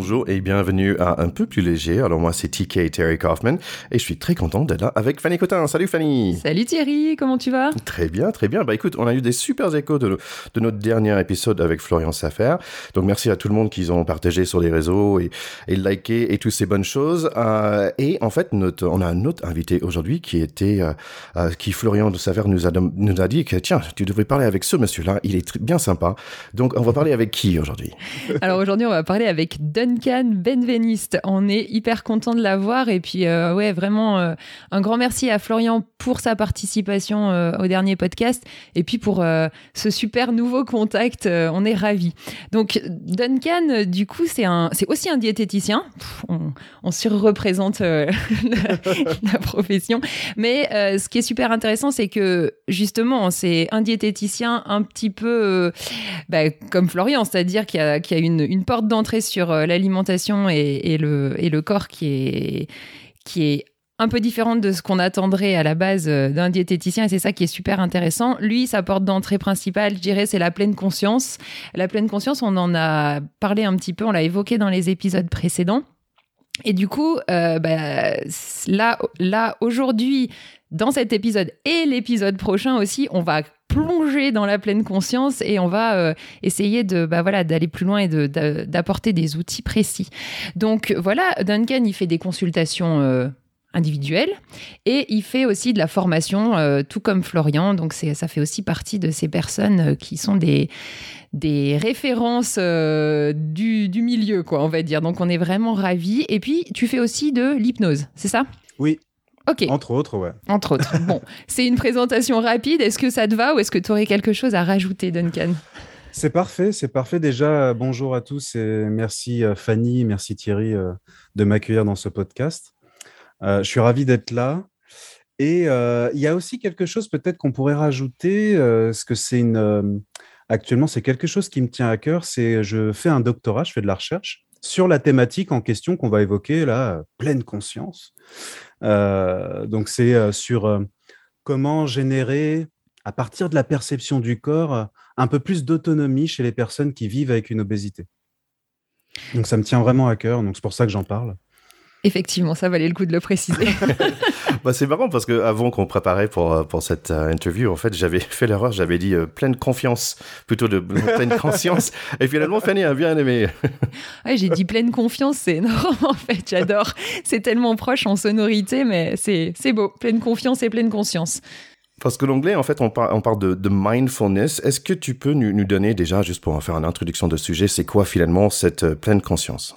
Bonjour et bienvenue à Un peu plus léger. Alors moi c'est TK Terry Kaufman et je suis très content d'être là avec Fanny Cotin. Salut Fanny Salut Thierry, comment tu vas? Très bien, très bien. Bah écoute, on a eu des super échos de, de notre dernier épisode avec Florian Safer. Donc merci à tout le monde qui ont partagé sur les réseaux et, et liké et toutes ces bonnes choses. Euh, et en fait, notre, on a un autre invité aujourd'hui qui était, euh, euh, qui Florian de Safer nous a, nous a dit que tiens, tu devrais parler avec ce monsieur-là, il est bien sympa. Donc on va parler avec qui aujourd'hui? Alors aujourd'hui on va parler avec Don Duncan Benveniste. On est hyper content de l'avoir et puis euh, ouais vraiment euh, un grand merci à Florian pour sa participation euh, au dernier podcast et puis pour ce super nouveau contact. on est ravis. Donc Duncan, du coup c'est un c'est aussi un diététicien. on, surreprésente la, la, profession, mais ce qui est super intéressant c'est que justement c'est un diététicien un petit peu bah, comme Florian, c'est-à-dire qu'il y a, qu a une, porte d'entrée sur l'alimentation et, le, et le corps qui est, qui est un peu différente de ce qu'on attendrait à la base euh, d'un diététicien et c'est ça qui est super intéressant. Lui, sa porte d'entrée principale, je dirais, c'est la pleine conscience. La pleine conscience, on en a parlé un petit peu, on l'a évoqué dans les épisodes précédents. Et du coup, euh, bah, là, là aujourd'hui, dans cet épisode et l'épisode prochain aussi, on va plonger dans la pleine conscience et on va euh, essayer de bah voilà d'aller plus loin et d'apporter des outils précis. Donc voilà, Duncan il fait des consultations euh, individuelles et il fait aussi de la formation euh, tout comme Florian. Donc c'est ça fait aussi partie de ces personnes qui sont des des références du, du milieu quoi on va dire. Donc on est vraiment ravis. Et puis tu fais aussi de l'hypnose, c'est ça? Oui, Ok. Entre autres, ouais. Entre autres. bon, c'est une présentation rapide. Est-ce que ça te va ou est-ce que tu aurais quelque chose à rajouter, Duncan? C'est parfait, c'est parfait. Déjà, bonjour à tous et merci euh, Fanny, merci Thierry euh, de m'accueillir dans ce podcast. Euh, je suis ravi d'être là. Et il y a aussi quelque chose peut-être qu'on pourrait rajouter, ce que c'est une... actuellement, c'est quelque chose qui me tient à cœur. C'est je fais un doctorat, je fais de la recherche sur la thématique en question qu'on va évoquer là, pleine conscience. Euh, donc c'est euh, sur euh, comment générer à partir de la perception du corps un peu plus d'autonomie chez les personnes qui vivent avec une obésité. Donc ça me tient vraiment à cœur, donc c'est pour ça que j'en parle. Effectivement, ça valait le coup de le préciser. bah, c'est marrant parce que avant qu'on préparait pour, euh, pour cette euh, interview, en fait, j'avais fait l'erreur, j'avais dit euh, pleine confiance plutôt de pleine conscience. Et finalement, Fanny a bien aimé. ouais, j'ai dit pleine confiance, c'est énorme en fait, j'adore. C'est tellement proche en sonorité, mais c'est beau. Pleine confiance et pleine conscience. Parce que l'anglais, en fait, on, par, on parle de, de mindfulness. Est-ce que tu peux nous, nous donner déjà, juste pour faire une introduction de sujet, c'est quoi finalement cette pleine conscience?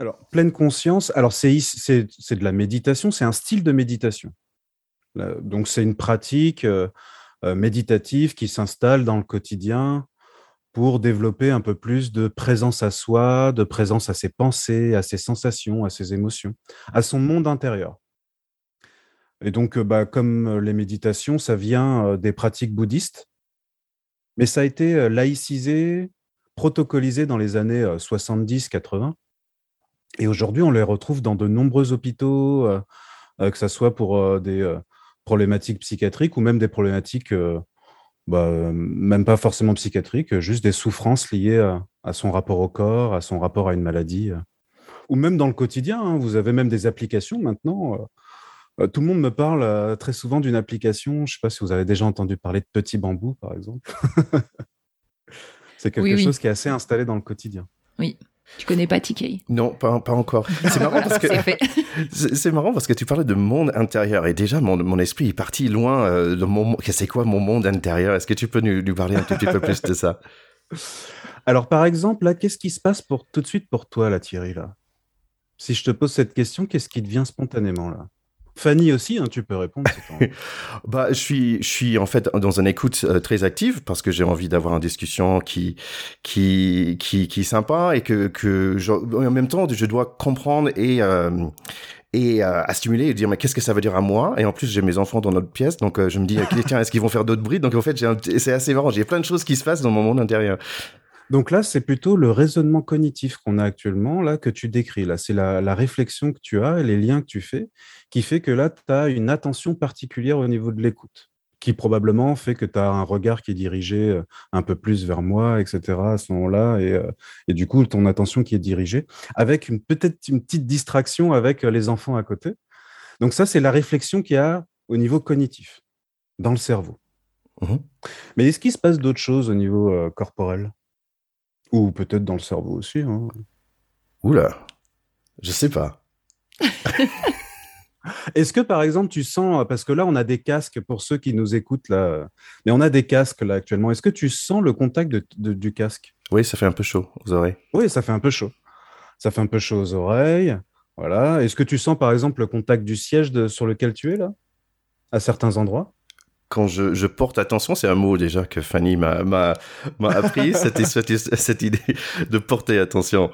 Alors, pleine conscience, alors c'est de la méditation, c'est un style de méditation. Donc, c'est une pratique euh, euh, méditative qui s'installe dans le quotidien pour développer un peu plus de présence à soi, de présence à ses pensées, à ses sensations, à ses émotions, à son monde intérieur. Et donc, euh, bah, comme les méditations, ça vient des pratiques bouddhistes, mais ça a été laïcisé, protocolisé dans les années 70-80 et aujourd'hui, on les retrouve dans de nombreux hôpitaux, euh, euh, que ce soit pour euh, des problématiques psychiatriques ou même des problématiques, bah, même pas forcément psychiatriques, juste des souffrances liées à, son rapport au corps, à son rapport à une maladie. Ou même dans le quotidien, hein. vous avez même des applications maintenant. tout le monde me parle très souvent d'une application. Je ne sais pas si vous avez déjà entendu parler de Petit Bambou, par exemple. C'est quelque chose qui est assez installé dans le quotidien. Oui. Tu connais pas TK Non, pas, pas encore. C'est marrant parce que c'est marrant parce que tu parlais de monde intérieur et déjà mon, mon esprit est parti loin euh, de mon c'est quoi mon monde intérieur? Est-ce que tu peux nous, nous, parler un tout petit peu plus de ça? Alors par exemple là, qu'est-ce qui se passe pour tout de suite pour toi là Thierry là? Si je te pose cette question, qu'est-ce qui te vient spontanément là? Fanny aussi, hein, tu peux répondre. bah, je suis, je suis en fait dans une écoute euh, très active parce que j'ai envie d'avoir une discussion qui, qui, qui, qui est sympa et que, que je, en même temps, je dois comprendre et euh, et euh, à stimuler et dire mais qu'est-ce que ça veut dire à moi? Et en plus j'ai mes enfants dans notre pièce donc euh, je me dis tiens est-ce qu'ils vont faire d'autres bruits? Donc en fait c'est assez marrant j'ai plein de choses qui se passent dans mon monde intérieur donc là, c'est plutôt le raisonnement cognitif qu'on a actuellement, là, que tu décris. Là, c'est la, la, réflexion que tu as, les liens que tu fais, qui fait que là, tu as une attention particulière au niveau de l'écoute qui probablement fait que tu as un regard qui est dirigé euh, un peu plus vers moi, etc. à ce moment-là, et, euh, et, du coup, ton attention qui est dirigée, avec peut-être une petite distraction avec euh, les enfants à côté. Donc ça, c'est la réflexion qu'il y a au niveau cognitif, dans le cerveau. Mmh Mais est-ce qu'il se passe d'autres choses au niveau corporel? Ou peut-être dans le cerveau aussi hein Oula, je sais pas. Est-ce que par exemple tu sens, parce que là on a des casques pour ceux qui nous écoutent là, mais on a des casques là actuellement. Est-ce que tu sens le contact du casque? Oui, ça fait un peu chaud aux oreilles. Oui, ça fait un peu chaud. Ça fait un peu chaud aux oreilles. Voilà. Est-ce que tu sens par exemple le contact du siège sur lequel tu es là, à certains endroits? Quand je, porte attention, c'est un mot déjà que Fanny m'a appris, cette, cette, idée de porter attention.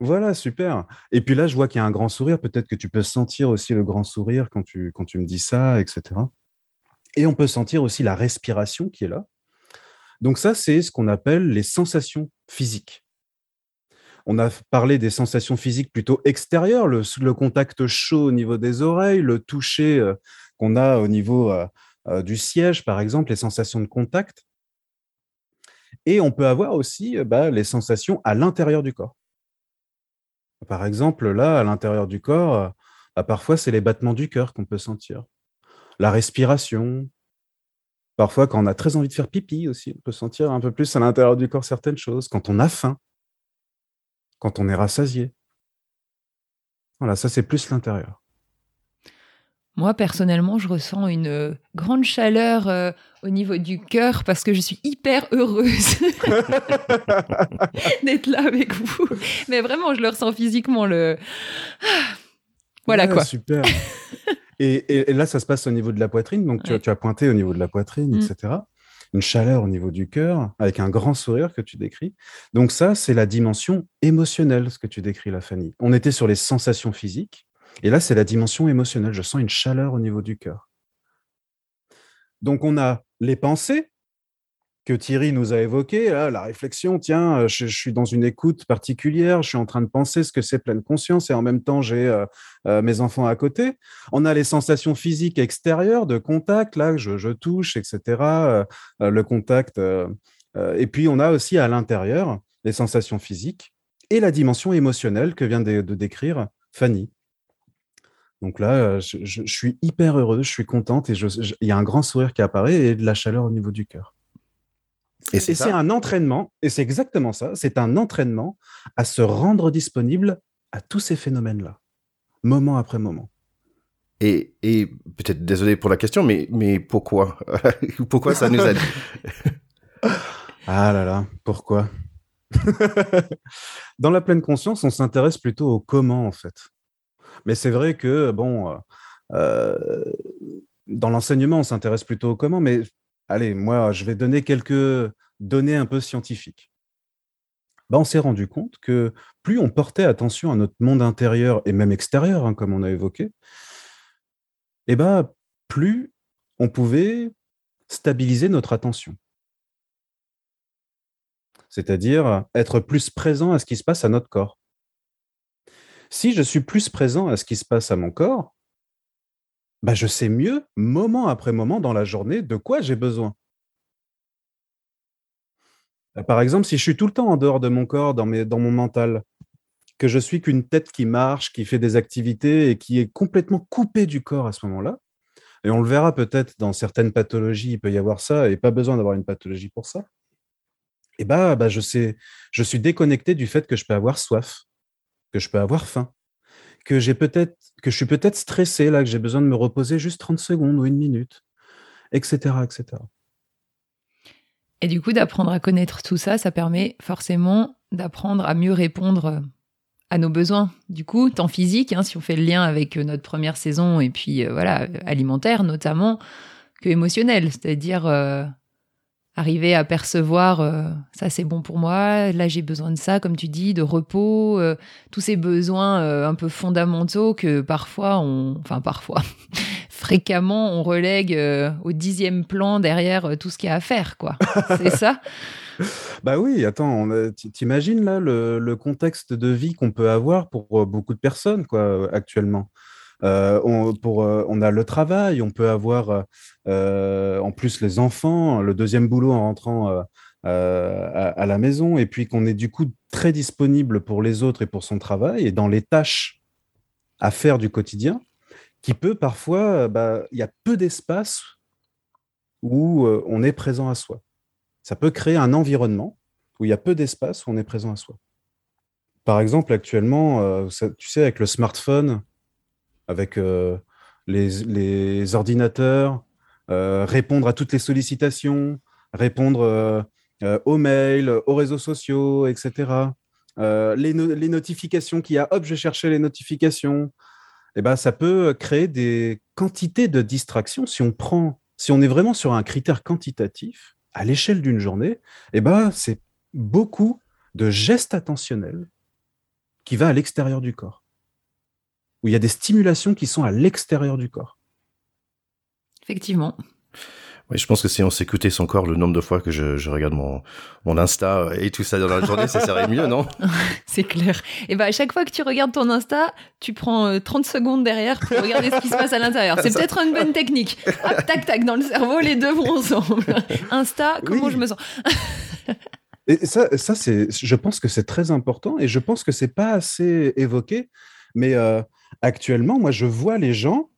Voilà, super. Et puis là, je vois qu'il y a un grand sourire. Peut-être que tu peux sentir aussi le grand sourire quand tu, quand tu me dis ça, etc. Et on peut sentir aussi la respiration qui est là. Donc ça, c'est ce qu'on appelle les sensations physiques. On a parlé des sensations physiques plutôt extérieures, le, contact chaud au niveau des oreilles, le toucher euh, qu'on a au niveau euh, euh, du siège, par exemple, les sensations de contact. Et on peut avoir aussi bah, les sensations à l'intérieur du corps. Par exemple, là, à l'intérieur du corps, euh, bah, parfois, c'est les battements du cœur qu'on peut sentir. La respiration. Parfois, quand on a très envie de faire pipi aussi, on peut sentir un peu plus à l'intérieur du corps certaines choses. Quand on a faim. Quand on est rassasié. Voilà, ça, c'est plus l'intérieur. Moi, personnellement, je ressens une euh, grande chaleur euh, au niveau du cœur parce que je suis hyper heureuse d'être là avec vous. Mais vraiment, je le ressens physiquement. Le... Voilà quoi. Super. et, là, ça se passe au niveau de la poitrine. Donc, tu, as, pointé au niveau de la poitrine, mm. etc. Une chaleur au niveau du cœur, avec un grand sourire que tu décris. Donc, ça, c'est la dimension émotionnelle, ce que tu décris, la Fanny. On était sur les sensations physiques. Et là, c'est la dimension émotionnelle. Je sens une chaleur au niveau du cœur. Donc, on a les pensées que Thierry nous a évoquées, la réflexion, tiens, je, suis dans une écoute particulière, je suis en train de penser ce que c'est pleine conscience et en même temps, j'ai euh, euh, mes enfants à côté. On a les sensations physiques extérieures de contact, là, je, touche, etc., euh, le contact. et puis, on a aussi à l'intérieur les sensations physiques et la dimension émotionnelle que vient de décrire Fanny. Donc là, euh, je, suis hyper heureux, je suis contente et il y a un grand sourire qui apparaît et de la chaleur au niveau du cœur. Et c'est un entraînement, et c'est exactement ça, c'est un entraînement à se rendre disponible à tous ces phénomènes-là, moment après moment. Et, et peut-être désolé pour la question, mais, mais pourquoi Pourquoi ça nous aide Ah là là, pourquoi? Dans la pleine conscience, on s'intéresse plutôt au comment en fait. Mais c'est vrai que, bon, euh, euh, dans l'enseignement, on s'intéresse plutôt au comment, mais allez, moi, je vais donner quelques données un peu scientifiques. Ben, on s'est rendu compte que plus on portait attention à notre monde intérieur et même extérieur, hein, comme on a évoqué, eh ben, plus on pouvait stabiliser notre attention. C'est-à-dire être plus présent à ce qui se passe à notre corps. Si je suis plus présent à ce qui se passe à mon corps, bah je sais mieux, moment après moment dans la journée, de quoi j'ai besoin. Bah, par exemple, si je suis tout le temps en dehors de mon corps, dans, mon mental, que je suis qu'une tête qui marche, qui fait des activités et qui est complètement coupée du corps à ce moment-là, et on le verra peut-être dans certaines pathologies, il peut y avoir ça, et pas besoin d'avoir une pathologie pour ça. Et bah, bah je sais, je suis déconnecté du fait que je peux avoir soif, que je peux avoir faim, que j'ai peut-être que je suis peut-être stressé là, que j'ai besoin de me reposer juste 30 secondes ou une minute, etc., etc. Et du coup, d'apprendre à connaître tout ça, ça permet forcément d'apprendre à mieux répondre à nos besoins. Du coup, tant physique, hein, si on fait le lien avec euh, notre première saison, et puis euh, voilà, alimentaire notamment, que émotionnel, c'est-à-dire euh, arriver à percevoir euh, ça c'est bon pour moi, là j'ai besoin de ça, comme tu dis, de repos, euh, tous ces besoins euh, un peu fondamentaux que parfois on, enfin parfois, fréquemment on relègue au dixième plan derrière tout ce qu'il y a à faire, quoi. c'est ça? Bah oui, attends, t'imagines là le, le, contexte de vie qu'on peut avoir pour beaucoup de personnes, quoi, actuellement? Euh, on, pour, euh, on a le travail, on peut avoir euh, en plus les enfants, le deuxième boulot en rentrant à, la maison, et puis qu'on est du coup très disponible pour les autres et pour son travail, et dans les tâches à faire du quotidien, qui peut parfois, bah, il y a peu d'espace où on est présent à soi. Ça peut créer un environnement où il y a peu d'espace où on est présent à soi. Par exemple, actuellement, tu sais, avec le smartphone, avec euh, les, ordinateurs, euh, répondre à toutes les sollicitations, répondre euh, aux mails, aux réseaux sociaux, etc. Les, notifications qu'il y a, hop, je cherchais les notifications. Eh ben, ça peut créer des quantités de distractions. Si on prend, si on est vraiment sur un critère quantitatif, à l'échelle d'une journée, eh ben, c'est beaucoup de gestes attentionnels qui va à l'extérieur du corps où il y a des stimulations qui sont à l'extérieur du corps. Effectivement. Oui, je pense que si on s'écoutait son corps, le nombre de fois que je, regarde mon, mon Insta et tout ça dans la journée, ça serait mieux, non? C'est clair. Et ben à chaque fois que tu regardes ton Insta, tu prends 30 euh, secondes derrière pour regarder ce qui se passe à l'intérieur. C'est peut-être une bonne technique. Hop, tac, tac, dans le cerveau, les deux vont ensemble. Insta, comment je me sens? Et ça, ça c'est, je pense que c'est très important et je pense que c'est pas assez évoqué. Mais euh, Actuellement, moi, je vois les gens,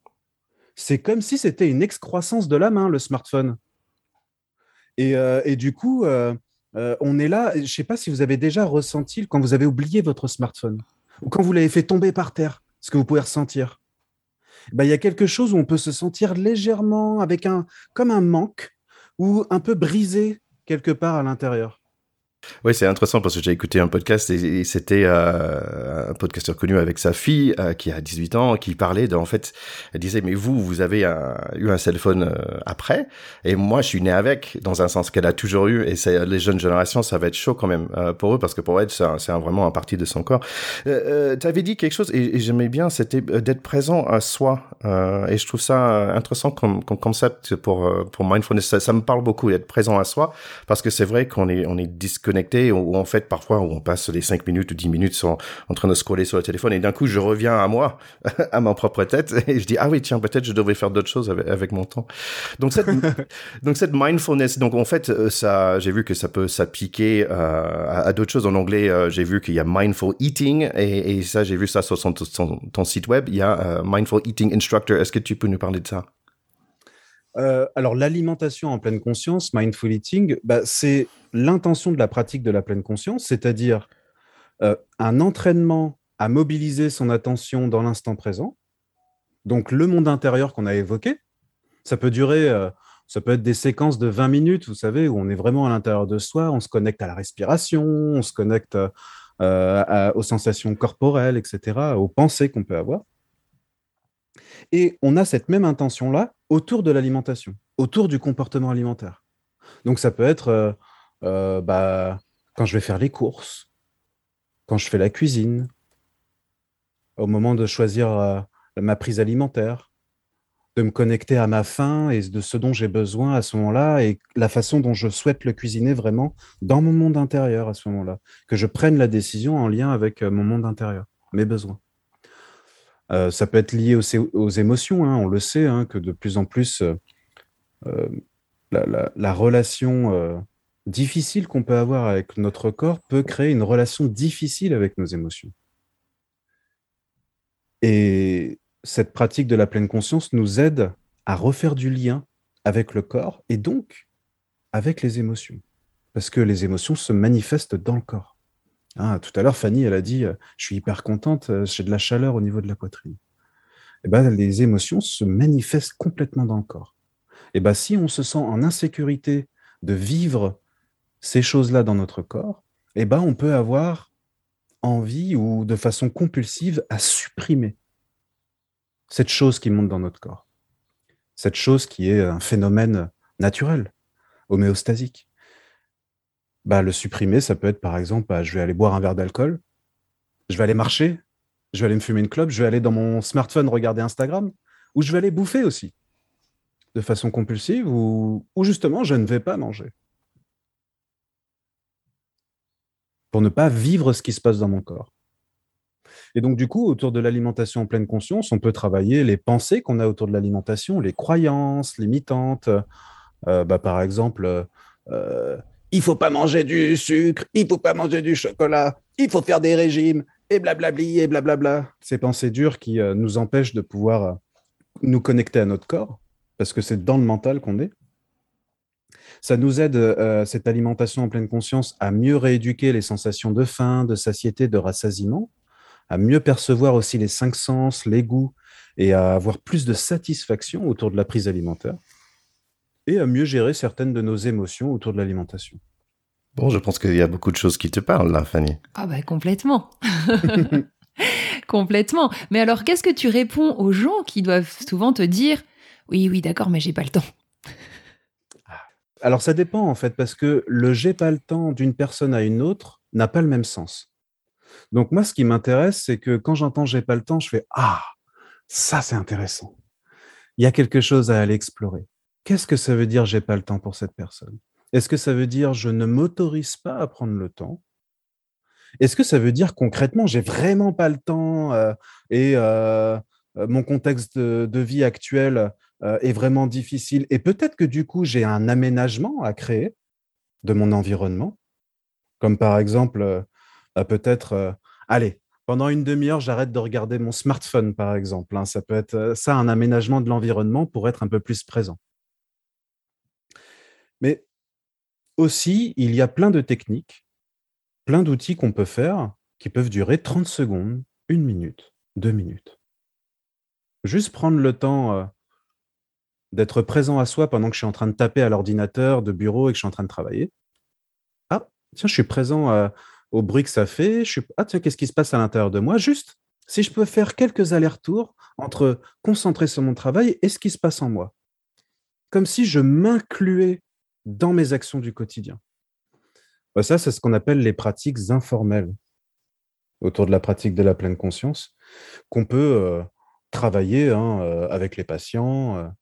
c'est comme si c'était une excroissance de la main, le smartphone. Et, euh, du coup, euh, euh, on est là, je ne sais pas si vous avez déjà ressenti quand vous avez oublié votre smartphone ou quand vous l'avez fait tomber par terre, ce que vous pouvez ressentir. Ben, il y a quelque chose où on peut se sentir légèrement avec un, comme un manque ou un peu brisé quelque part à l'intérieur. Oui, c'est intéressant parce que j'ai écouté un podcast et, c'était euh, un podcasteur connu avec sa fille euh, qui a 18 ans qui parlait de, en fait, elle disait mais vous, vous avez eu un cell phone euh, après? Et moi je suis né avec dans un sens qu'elle a toujours eu et c'est les jeunes générations ça va être chaud quand même pour eux parce que pour elle c'est vraiment un partie de son corps. tu avais dit quelque chose et, j'aimais bien c'était d'être présent à soi et je trouve ça intéressant comme, comme concept pour pour mindfulness ça, ça me parle beaucoup d'être présent à soi parce que c'est vrai qu'on est on est disque connecté ou en fait parfois où on passe les 5 minutes ou 10 minutes sans, en train de scroller sur le téléphone et d'un coup je reviens à moi, à ma propre tête et je dis ah oui tiens peut-être je devrais faire d'autres choses avec, mon temps. Donc cette donc cette mindfulness donc en fait euh, ça j'ai vu que ça peut s'appliquer euh, à, d'autres choses en anglais euh, j'ai vu qu'il y a mindful eating et, et ça j'ai vu ça sur son, ton site web il y a mindful eating instructor est-ce que tu peux nous parler de ça? alors, l'alimentation en pleine conscience, mindful eating, bah, c'est l'intention de la pratique de la pleine conscience, c'est-à-dire euh, un entraînement à mobiliser son attention dans l'instant présent. Donc le monde intérieur qu'on a évoqué, ça peut durer, euh, ça peut être des séquences de 20 minutes, vous savez, où on est vraiment à l'intérieur de soi, on se connecte à la respiration, on se connecte euh, aux sensations corporelles, etc., aux pensées qu'on peut avoir. Et on a cette même intention-là autour de l'alimentation, autour du comportement alimentaire. Donc ça peut être euh, bah, quand je vais faire les courses, quand je fais la cuisine, au moment de choisir euh, ma prise alimentaire, de me connecter à ma faim et de ce dont j'ai besoin à ce moment-là et la façon dont je souhaite le cuisiner vraiment dans mon monde intérieur à ce moment-là. Que je prenne la décision en lien avec euh, mon monde intérieur, mes besoins. ça peut être lié aux, émotions, hein, on le sait, hein, que de plus en plus, la, relation difficile qu'on peut avoir avec notre corps peut créer une relation difficile avec nos émotions. Et cette pratique de la pleine conscience nous aide à refaire du lien avec le corps et donc avec les émotions. Parce que les émotions se manifestent dans le corps. Ah, tout à l'heure, Fanny, elle a dit euh, Je suis hyper contente, euh, j'ai de la chaleur au niveau de la poitrine. Eh ben, les émotions se manifestent complètement dans le corps. Et eh ben, si on se sent en insécurité de vivre ces choses-là dans notre corps, eh ben, on peut avoir envie ou de façon compulsive à supprimer cette chose qui monte dans notre corps. Cette chose qui est un phénomène naturel. homéostasique. Bah, le supprimer, ça peut être par exemple, bah, je vais aller boire un verre d'alcool, je vais aller marcher, je vais aller me fumer une clope, je vais aller dans mon smartphone regarder Instagram, ou je vais aller bouffer aussi, de façon compulsive, ou, ou justement, je ne vais pas manger. Pour ne pas vivre ce qui se passe dans mon corps. Et donc, du coup, autour de l'alimentation en pleine conscience, on peut travailler les pensées qu'on a autour de l'alimentation, les croyances limitantes. Euh, bah, par exemple, euh, il faut pas manger du sucre, il faut pas manger du chocolat, il faut faire des régimes, et blablabli, et blablabla. Ces pensées dures qui euh, nous empêchent de pouvoir euh, nous connecter à notre corps, parce que c'est dans le mental qu'on est. Ça nous aide, euh, cette alimentation en pleine conscience, à mieux rééduquer les sensations de faim, de satiété, de rassasiement, à mieux percevoir aussi les cinq sens, les goûts, et à avoir plus de satisfaction autour de la prise alimentaire, et à mieux gérer certaines de nos émotions autour de l'alimentation. Bon, je pense qu'il y a beaucoup de choses qui te parlent là, Fanny. Ah bah complètement. complètement. Mais alors, qu'est-ce que tu réponds aux gens qui doivent souvent te dire oui, oui, d'accord, mais j'ai pas le temps? Alors ça dépend en fait, parce que le j'ai pas le temps d'une personne à une autre n'a pas le même sens. Donc moi, ce qui m'intéresse, c'est que quand j'entends j'ai pas le temps, je fais ah, ça c'est intéressant. Il y a quelque chose à aller explorer. Qu'est-ce que ça veut dire j'ai pas le temps pour cette personne? Est-ce que ça veut dire je ne m'autorise pas à prendre le temps? Est-ce que ça veut dire concrètement j'ai vraiment pas le temps euh, et euh, euh, mon contexte de, vie actuel est vraiment difficile et peut-être que du coup j'ai un aménagement à créer de mon environnement, comme par exemple peut-être allez pendant une demi-heure, j'arrête de regarder mon smartphone, par exemple. Hein. Ça peut être ça, un aménagement de l'environnement pour être un peu plus présent. Mais aussi, il y a plein de techniques, plein d'outils qu'on peut faire qui peuvent durer 30 secondes, une minute, deux minutes. Juste prendre le temps euh, d'être présent à soi pendant que je suis en train de taper à l'ordinateur de bureau et que je suis en train de travailler. Ah, tiens, je suis présent euh, au bruit que ça fait. Je suis... Ah, tiens, qu'est-ce qui se passe à l'intérieur de moi? Juste, si je peux faire quelques allers-retours entre concentrer sur mon travail et ce qui se passe en moi. Comme si je m'incluais dans mes actions du quotidien. Bah, ça, c'est ce qu'on appelle les pratiques informelles autour de la pratique de la pleine conscience, qu'on peut euh, travailler hein, euh, avec les patients.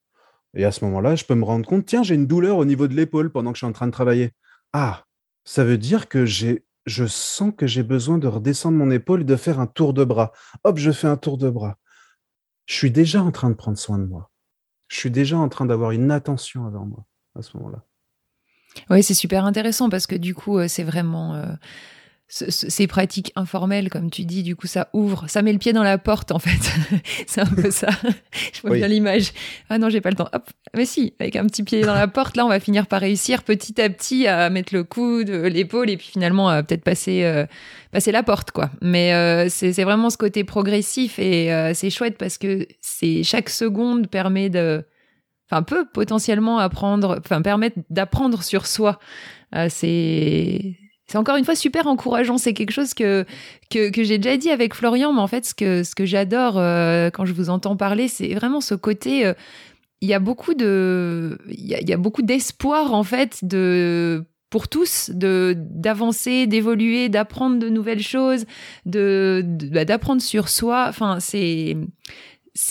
Et à ce moment-là, je peux me rendre compte, tiens, j'ai une douleur au niveau de l'épaule pendant que je suis en train de travailler. Ah, ça veut dire que j'ai, je sens que j'ai besoin de redescendre mon épaule et de faire un tour de bras. Hop, je fais un tour de bras. Je suis déjà en train de prendre soin de moi. Je suis déjà en train d'avoir une attention envers moi à ce moment-là. Oui, c'est super intéressant parce que du coup, euh, c'est vraiment euh, ces pratiques informelles, comme tu dis, du coup, ça ouvre, ça met le pied dans la porte, en fait. c'est un peu ça. Je vois bien l'image. Ah non, j'ai pas le temps. Hop, mais si, avec un petit pied dans la porte, là, on va finir par réussir petit à petit à mettre le coude, l'épaule, et puis finalement, peut-être passer, euh, passer la porte, quoi. Mais c'est vraiment ce côté progressif et c'est chouette parce que c'est chaque seconde permet de enfin peut potentiellement apprendre, enfin permettre d'apprendre sur soi. Euh, c'est c'est encore une fois super encourageant. C'est quelque chose que, j'ai déjà dit avec Florian, mais en fait, ce que, j'adore euh, quand je vous entends parler, c'est vraiment ce côté. Euh, il y a beaucoup de, il beaucoup d'espoir en fait pour tous d'avancer, d'évoluer, d'apprendre de nouvelles choses, bah, d'apprendre sur soi. C'est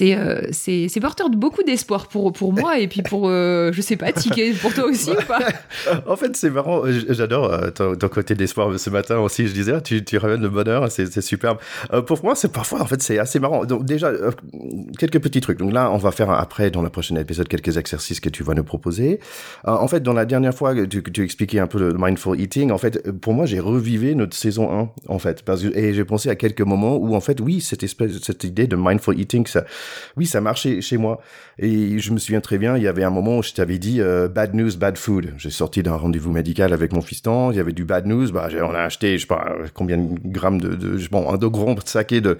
euh, c'est c'est porteur de beaucoup d'espoir pour pour moi et puis pour euh, je sais pas Ticket pour toi aussi ou pas? En fait c'est marrant j'adore euh, ton, côté d'espoir. Ce matin aussi je disais ah, tu tu ramènes le bonheur c'est superbe. Pour moi c'est parfois en fait c'est assez marrant. Donc déjà quelques petits trucs. Donc là on va faire après dans le prochain épisode quelques exercices que tu vas nous proposer. En fait dans la dernière fois que tu, expliquais un peu le mindful eating en fait pour moi j'ai revivé notre saison 1 en fait. Et j'ai pensé à quelques moments où en fait oui cette espèce cette idée de mindful eating ça oui, ça marchait chez moi. Et je me souviens très bien, il y avait un moment où je t'avais dit euh, bad news, bad food. J'ai sorti d'un rendez-vous médical avec mon fiston, il y avait du bad news, bah on a acheté, je sais pas combien de grammes de, de bon, un de gros de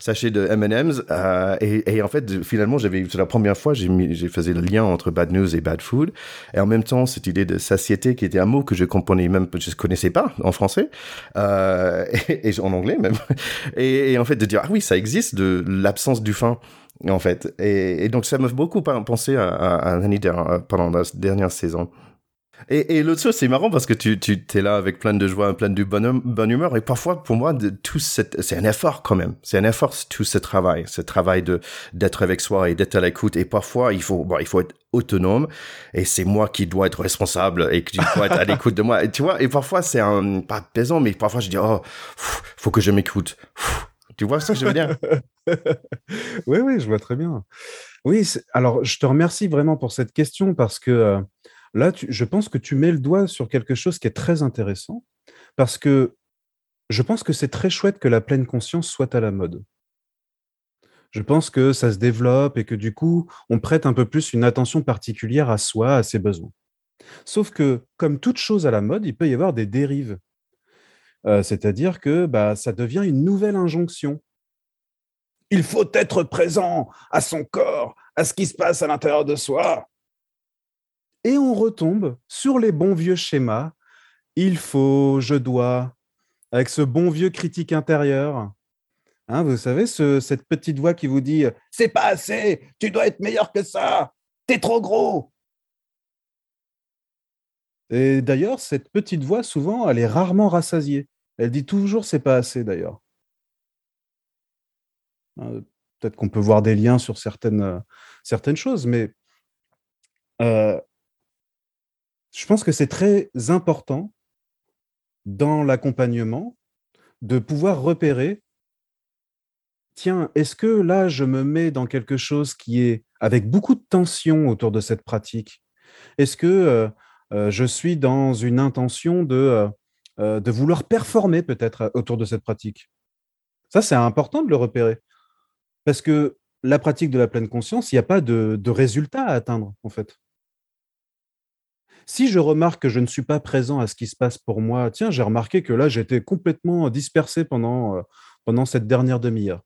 sachets de M&M's euh, et, et, en fait finalement j'avais c'est la première fois j'ai j'ai faisais le lien entre bad news et bad food et en même temps cette idée de satiété qui était un mot que je comprenais même je connaissais pas en français euh, et, et, en anglais même et, et en fait de dire ah oui ça existe de l'absence du faim en fait. Et, donc, ça m'a beaucoup pensé à, à, à pendant la dernière saison. Et, l'autre chose, c'est marrant parce que tu, tu es là avec plein de joie, plein de bonne, humeur. Et parfois, pour moi, tout c'est un effort quand même. C'est un effort, tout ce travail. Ce travail de, d'être avec soi et d'être à l'écoute. Et parfois, il faut, bon, il faut être autonome. Et c'est moi qui dois être responsable et qui dois être à l'écoute de moi. Et tu vois, et parfois, c'est un, pas pesant, mais parfois, je dis, oh, faut que je m'écoute. Tu vois ce que je veux dire? Oui, oui, je vois très bien. Oui, alors je te remercie vraiment pour cette question parce que euh, Là, je pense que tu mets le doigt sur quelque chose qui est très intéressant, parce que je pense que c'est très chouette que la pleine conscience soit à la mode. Je pense que ça se développe et que du coup, on prête un peu plus une attention particulière à soi, à ses besoins. Sauf que, comme toute chose à la mode, il peut y avoir des dérives. Euh, c'est-à-dire que bah, ça devient une nouvelle injonction. Il faut être présent à son corps, à ce qui se passe à l'intérieur de soi et on retombe sur les bons vieux schémas. Il faut, je dois, avec ce bon vieux critique intérieur. Hein, vous savez, cette petite voix qui vous dit C'est pas assez, tu dois être meilleur que ça, t'es trop gros. Et d'ailleurs, cette petite voix, souvent, elle est rarement rassasiée. Elle dit toujours C'est pas assez, d'ailleurs. Hein, peut-être qu'on peut voir des liens sur certaines, certaines choses, mais euh, je pense que c'est très important dans l'accompagnement de pouvoir repérer, tiens, est-ce que là, je me mets dans quelque chose qui est avec beaucoup de tension autour de cette pratique? Est-ce que euh, euh, je suis dans une intention de, euh, de vouloir performer peut-être autour de cette pratique? Ça, c'est important de le repérer. Parce que la pratique de la pleine conscience, il n'y a pas de, résultat à atteindre, en fait. Si je remarque que je ne suis pas présent à ce qui se passe pour moi, tiens, j'ai remarqué que là, j'étais complètement dispersé pendant, euh, pendant cette dernière demi-heure.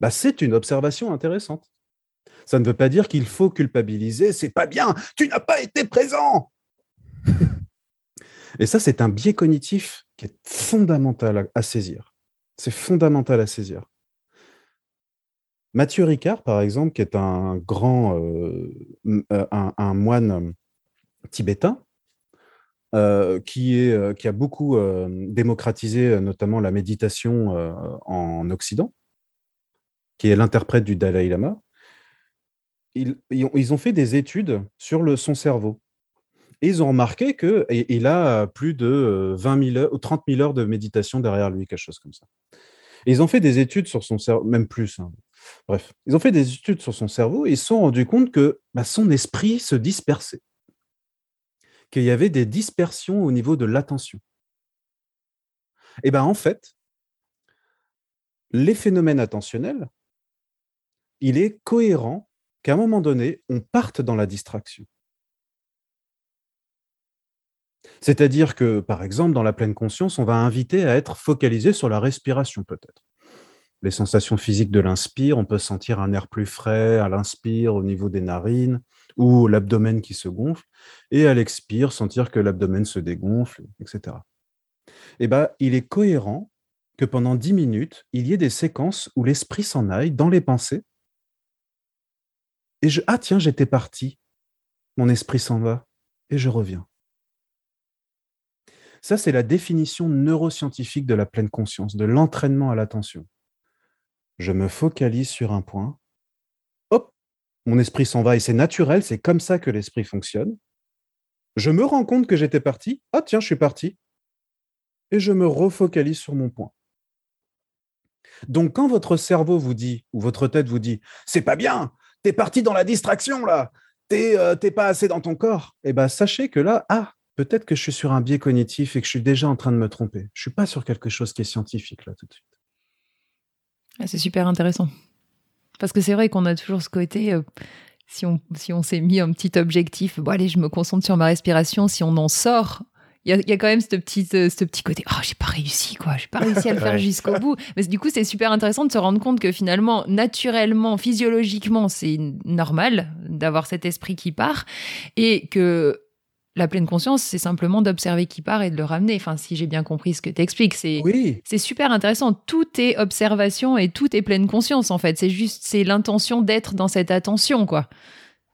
Bah, c'est une observation intéressante. Ça ne veut pas dire qu'il faut culpabiliser, c'est pas bien, tu n'as pas été présent. Et ça, c'est un biais cognitif qui est fondamental à, saisir. C'est fondamental à saisir. Mathieu Ricard, par exemple, qui est un grand euh, euh, un, moine tibétain, euh, qui, est, qui a beaucoup démocratisé notamment la méditation en Occident, qui est l'interprète du Dalai Lama. Ils, ils, ont fait des études sur le, son cerveau. Et ils ont remarqué qu'il a plus de 20 000 ou 30 000 heures de méditation derrière lui, quelque chose comme ça. Et ils ont fait des études sur son cerveau, même plus. Hein. Bref, ils ont fait des études sur son cerveau et ils se sont rendus compte que bah, son esprit se dispersait qu'il y avait des dispersions au niveau de l'attention. Et bien en fait, les phénomènes attentionnels, il est cohérent qu'à un moment donné, on parte dans la distraction. C'est-à-dire que, par exemple, dans la pleine conscience, on va inviter à être focalisé sur la respiration peut-être. Les sensations physiques de l'inspire, on peut sentir un air plus frais à l'inspire au niveau des narines, ou l'abdomen qui se gonfle, et à l'expire, sentir que l'abdomen se dégonfle, etc. Et eh ben, il est cohérent que pendant 10 minutes, il y ait des séquences où l'esprit s'en aille dans les pensées. Et je, ah tiens, j'étais parti, mon esprit s'en va, et je reviens. Ça, c'est la définition neuroscientifique de la pleine conscience, de l'entraînement à l'attention. Je me focalise sur un point, mon esprit s'en va et c'est naturel, c'est comme ça que l'esprit fonctionne. Je me rends compte que j'étais parti. Ah tiens, je suis parti. Et je me refocalise sur mon point. Donc quand votre cerveau vous dit, ou votre tête vous dit, c'est pas bien, t'es parti dans la distraction là, t'es euh, pas assez dans ton corps, eh bien sachez que là, ah, peut-être que je suis sur un biais cognitif et que je suis déjà en train de me tromper. Je suis pas sur quelque chose qui est scientifique là tout de suite. Ah, c'est super intéressant. Parce que c'est vrai qu'on a toujours ce côté, euh, si on, si on s'est mis un petit objectif, bon allez, je me concentre sur ma respiration, si on en sort, il y, a, quand même ce petit, euh, ce petit côté, oh, j'ai pas réussi, quoi, j'ai pas réussi à le faire jusqu'au bout. Mais du coup, c'est super intéressant de se rendre compte que finalement, naturellement, physiologiquement, c'est normal d'avoir cet esprit qui part et que la pleine conscience, c'est simplement d'observer qui part et de le ramener. Enfin, si j'ai bien compris ce que tu expliques, c'est c'est super intéressant. Tout est observation et tout est pleine conscience en fait. C'est juste c'est l'intention d'être dans cette attention quoi.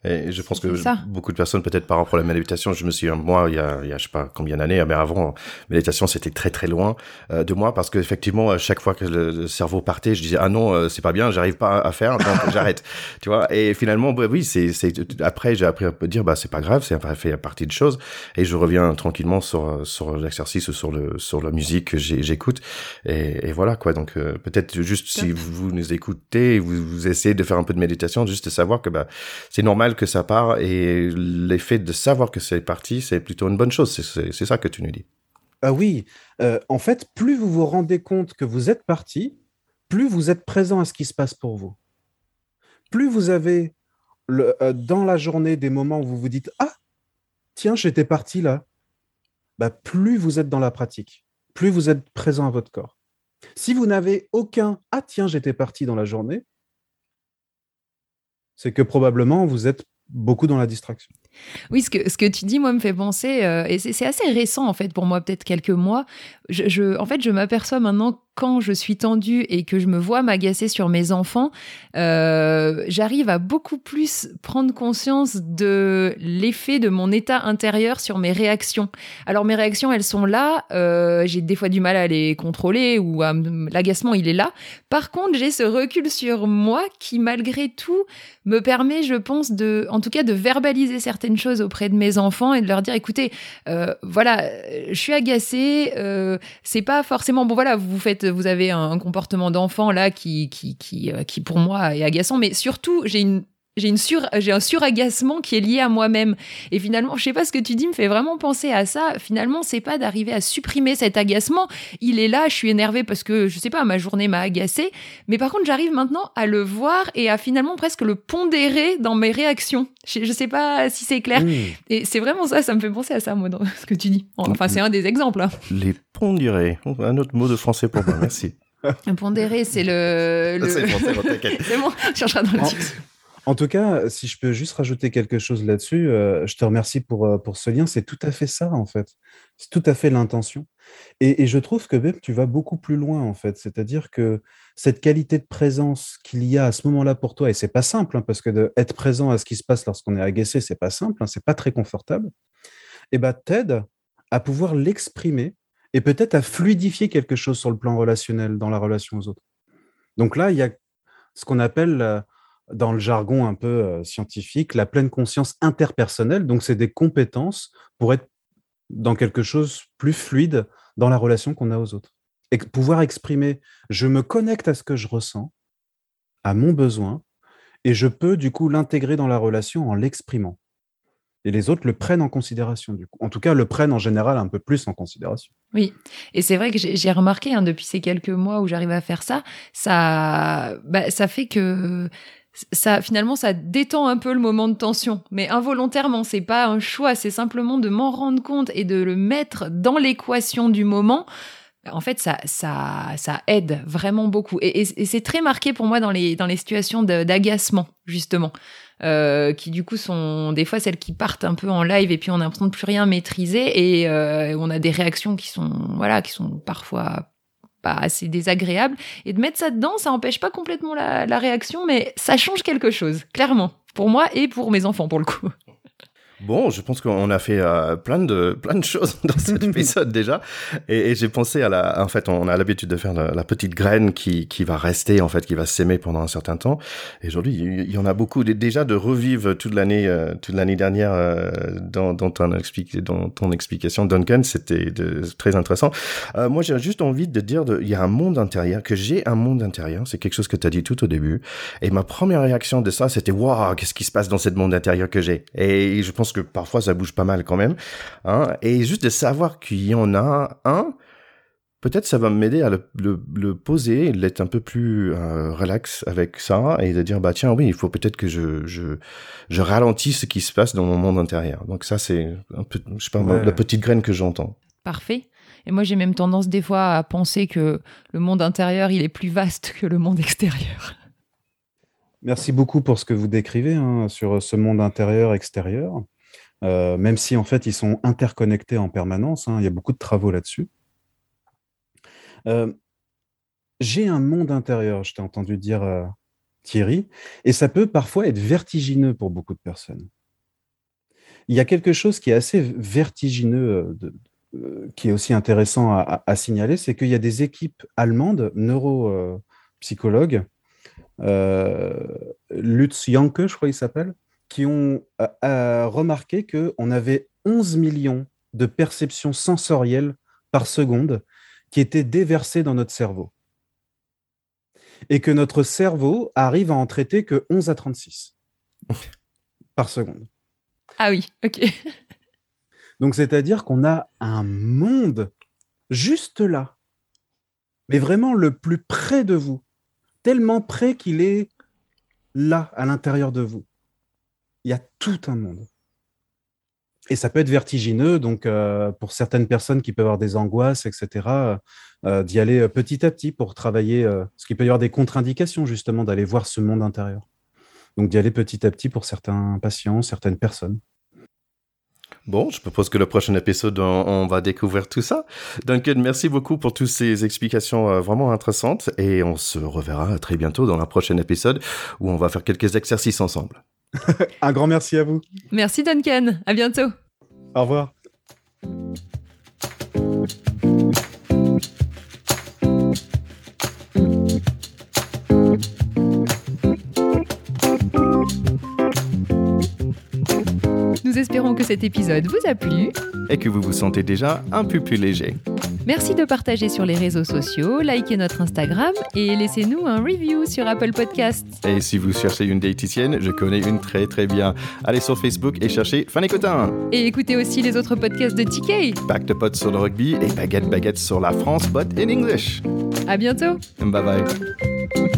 Et je pense que beaucoup de personnes, peut-être par rapport à la méditation, je me suis, moi, il y a, il y a je sais pas combien d'années, mais avant, méditation, c'était très très loin euh, de moi parce qu'effectivement, à chaque fois que le cerveau partait, je disais ah non, euh, c'est pas bien, j'arrive pas à faire, donc j'arrête. Tu vois? Et finalement, bah, oui, c'est, c'est après j'ai appris à dire bah c'est pas grave, c'est fait partie de choses. Et je reviens tranquillement sur sur l'exercice, sur le sur la musique que j'écoute. Et, et, voilà quoi. Donc euh, peut-être juste si vous, nous écoutez, vous, vous essayez de faire un peu de méditation, juste de savoir que bah c'est normal que ça part et l'effet de savoir que c'est parti, c'est plutôt une bonne chose. C'est ça que tu nous dis. Ah oui, euh, en fait, plus vous vous rendez compte que vous êtes parti, plus vous êtes présent à ce qui se passe pour vous. Plus vous avez euh, dans la journée des moments où vous vous dites Ah, tiens, j'étais parti là, bah, plus vous êtes dans la pratique, plus vous êtes présent à votre corps. Si vous n'avez aucun Ah, tiens, j'étais parti dans la journée, c'est que probablement vous êtes beaucoup dans la distraction. Oui, ce que, ce que tu dis, moi, me fait penser, euh, et c'est assez récent, en fait, pour moi, peut-être quelques mois. Je, en fait, je m'aperçois maintenant, quand je suis tendue et que je me vois m'agacer sur mes enfants, euh, j'arrive à beaucoup plus prendre conscience de l'effet de mon état intérieur sur mes réactions. Alors, mes réactions, elles sont là. Euh, j'ai des fois du mal à les contrôler ou l'agacement, il est là. Par contre, j'ai ce recul sur moi qui, malgré tout, me permet, je pense, de, en tout cas, de verbaliser certaines une chose auprès de mes enfants et de leur dire écoutez, euh, voilà, je suis agacée, c'est pas forcément bon. Voilà, vous faites, vous avez un, comportement d'enfant là qui qui qui euh, qui pour moi est agaçant, mais surtout j'ai une j'ai une sur, j'ai un suragacement qui est lié à moi-même. Et finalement, je sais pas ce que tu dis me fait vraiment penser à ça. Finalement, c'est pas d'arriver à supprimer cet agacement. Il est là, je suis énervée parce que je sais pas, ma journée m'a agacé. Mais par contre, j'arrive maintenant à le voir et à finalement presque le pondérer dans mes réactions. Je, je sais pas si c'est clair. Et c'est vraiment ça, ça me fait penser à ça, moi, dans ce que tu dis. Enfin, c'est un des exemples. Hein. Les pondérer. Un autre mot de français pour moi. Merci. Pondérer, c'est le. le... C'est bon, je chercherai dans le en tout cas, si je peux juste rajouter quelque chose là-dessus, euh, je te remercie pour, euh, pour ce lien. C'est tout à fait ça, en fait. C'est tout à fait l'intention. Et, je trouve que même tu vas beaucoup plus loin, en fait. C'est-à-dire que cette qualité de présence qu'il y a à ce moment-là pour toi, et c'est pas simple, hein, parce que d'être présent à ce qui se passe lorsqu'on est agacé, c'est pas simple, hein, c'est pas très confortable, et eh ben, t'aide à pouvoir l'exprimer et peut-être à fluidifier quelque chose sur le plan relationnel dans la relation aux autres. Donc là, il y a ce qu'on appelle dans le jargon un peu euh, scientifique, la pleine conscience interpersonnelle. Donc, c'est des compétences pour être dans quelque chose plus fluide dans la relation qu'on a aux autres. Et pouvoir exprimer, je me connecte à ce que je ressens, à mon besoin, et je peux du coup l'intégrer dans la relation en l'exprimant. Et les autres le prennent en considération, du coup. En tout cas, le prennent en général un peu plus en considération. Oui, et c'est vrai que j'ai remarqué hein, depuis ces quelques mois où j'arrive à faire ça, ça, bah, ça fait que ça finalement ça détend un peu le moment de tension. Mais involontairement c'est pas un choix c'est simplement de m'en rendre compte et de le mettre dans l'équation du moment. En fait ça ça ça aide vraiment beaucoup. Et, c'est très marqué pour moi dans les dans les situations d'agacement justement. Euh, qui du coup sont des fois celles qui partent un peu en live et puis on a l'impression de plus rien maîtriser et euh, on a des réactions qui sont voilà qui sont parfois assez désagréable. Et de mettre ça dedans, ça empêche pas complètement la réaction, mais ça change quelque chose, clairement. Pour moi et pour mes enfants, pour le coup. Bon, je pense qu'on a fait euh, plein de plein de choses dans cet épisode déjà, et, et j'ai pensé à la. En fait, on a l'habitude de faire la, petite graine qui qui va rester en fait, qui va s'aimer pendant un certain temps. Et aujourd'hui, il y en a beaucoup déjà de revivre toute l'année euh, toute l'année dernière euh, dans dans ton expliqué dans ton explication, Duncan, c'était très intéressant. Euh, moi, j'ai juste envie de dire, de, il y a un monde intérieur que j'ai un monde intérieur. C'est quelque chose que tu as dit tout au début. Et ma première réaction de ça, c'était waouh, qu'est-ce qui se passe dans ce monde intérieur que j'ai? Et je pense que parfois ça bouge pas mal quand même. Hein, et juste de savoir qu'il y en a un, peut-être ça va m'aider à le, le, poser, l'être un peu plus euh, relax avec ça et de dire bah tiens oui il faut peut-être que je, je je ralentis ce qui se passe dans mon monde intérieur. Donc ça c'est un peu je sais pas la petite graine que j'entends. Parfait. Et moi j'ai même tendance des fois à penser que le monde intérieur il est plus vaste que le monde extérieur. Merci beaucoup pour ce que vous décrivez hein, sur ce monde intérieur-extérieur. Euh, même si en fait ils sont interconnectés en permanence. Hein, il y a beaucoup de travaux là-dessus. Euh, j'ai un monde intérieur, je t'ai entendu dire euh, Thierry, et ça peut parfois être vertigineux pour beaucoup de personnes. Il y a quelque chose qui est assez vertigineux, qui est aussi intéressant à, signaler, c'est qu'il y a des équipes allemandes, neuropsychologues, Lutz Janke, je crois qu'il s'appelle, qui ont remarqué qu'on avait 11 millions de perceptions sensorielles par seconde qui étaient déversées dans notre cerveau. Et que notre cerveau arrive à en traiter que 11 à 36 par seconde. Ah oui, ok. Donc c'est-à-dire qu'on a un monde juste là, mais vraiment le plus près de vous, tellement près qu'il est là, à l'intérieur de vous. Il y a tout un monde. Et ça peut être vertigineux, donc euh, pour certaines personnes qui peuvent avoir des angoisses, etc., euh, d'y aller euh, petit à petit pour travailler, parce qu'il peut y avoir des contre-indications justement d'aller voir ce monde intérieur. Donc d'y aller petit à petit pour certains patients, certaines personnes. Bon, je propose que le prochain épisode, on, va découvrir tout ça. Duncan, merci beaucoup pour toutes ces explications vraiment intéressantes et on se reverra très bientôt dans un prochain épisode où on va faire quelques exercices ensemble. Un grand merci à vous. Merci Duncan. À bientôt. Au revoir. Nous espérons que cet épisode vous a plu et que vous vous sentez déjà un peu plus léger. Merci de partager sur les réseaux sociaux, likez notre Instagram et laissez-nous un review sur Apple Podcasts. Et si vous cherchez une diététicienne, je connais une très très bien. Allez sur Facebook et cherchez Fanny Cotin. Et écoutez aussi les autres podcasts de TK. Back de potes sur le rugby et baguette baguette sur la France, but in English. À bientôt. Bye bye.